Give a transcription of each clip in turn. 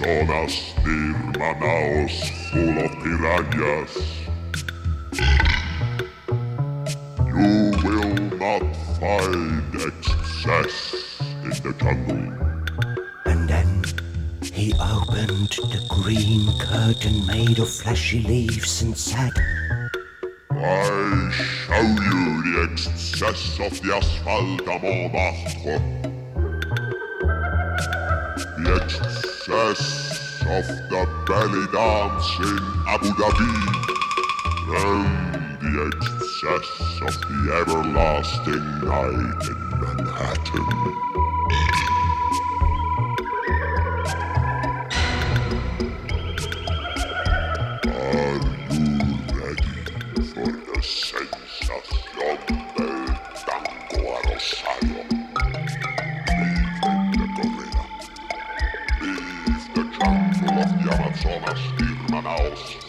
Amazonas near Manaus full of piranhas? You will not find excess in the jungle. And then he opened the green curtain made of fleshy leaves and said, I show you the excess of the asphalt. The excess the belly dance in Abu Dhabi. And the excess of the everlasting night in Manhattan. Are you ready near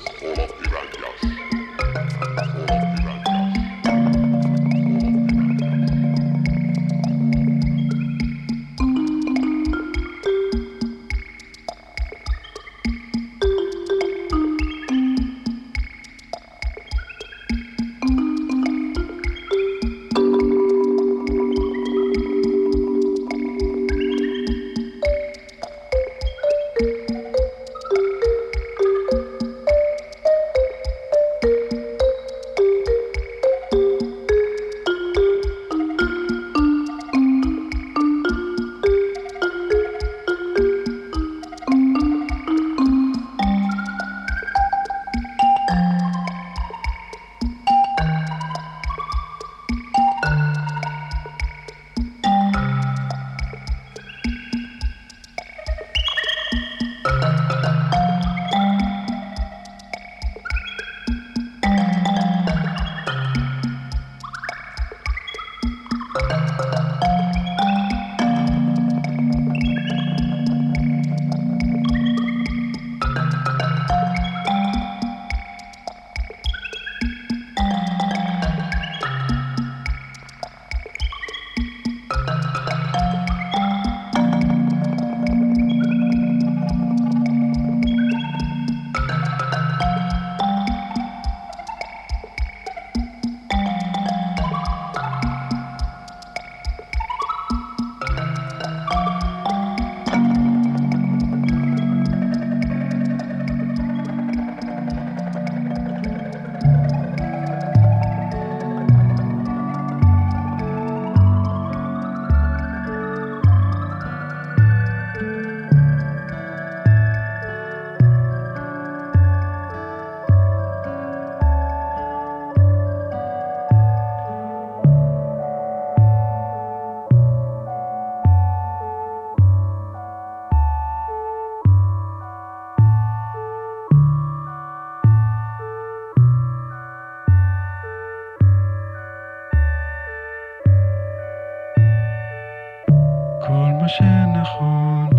שנכון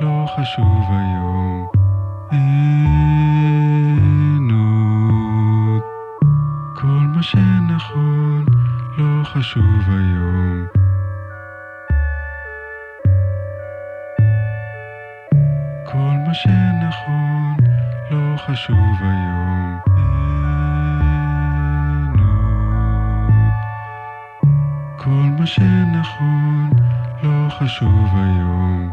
לא חשוב היום. אין עוד. כל מה שנכון לא חשוב היום. כל מה שנכון לא חשוב היום. אין עוד. כל מה שנכון לא חשוב היום.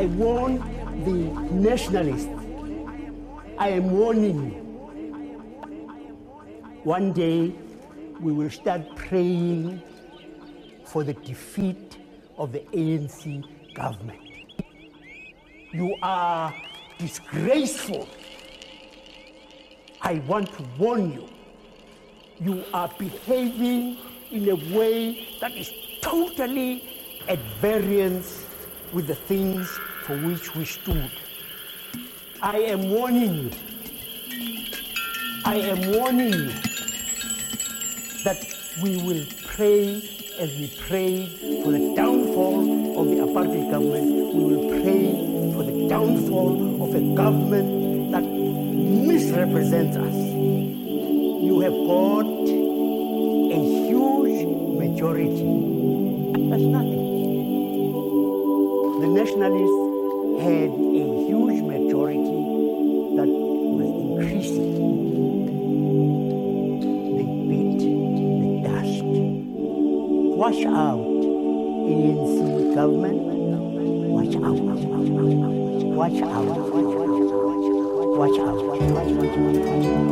I warn the nationalists. I am warning you. One day we will start praying for the defeat of the ANC government. You are disgraceful. I want to warn you. You are behaving in a way that is totally at variance with the things for which we stood. I am warning you. I am warning you that we will pray as we pray for the downfall of the apartheid government. We will pray for the downfall of a government that misrepresents us. You have got a huge majority. That's nothing. The nationalists had a huge majority that was increasing. They beat the dust. Wash out ANC government. Watch out, watch out. Watch out. Watch out. Watch out.